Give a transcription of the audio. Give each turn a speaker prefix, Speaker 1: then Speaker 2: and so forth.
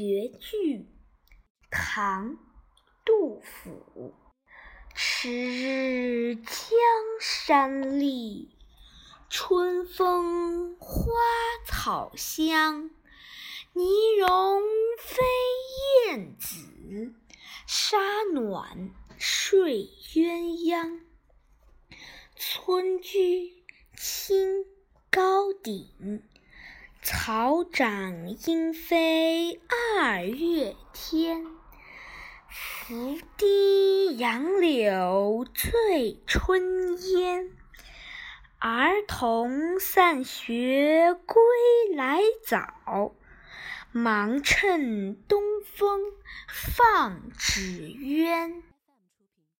Speaker 1: 绝句》唐·杜甫。迟日江山丽，春风花草香。泥融飞燕子，沙暖睡鸳鸯。村居清高顶，草长莺飞二月天。拂堤杨柳醉春烟，儿童散学归来早。忙趁东风放纸鸢。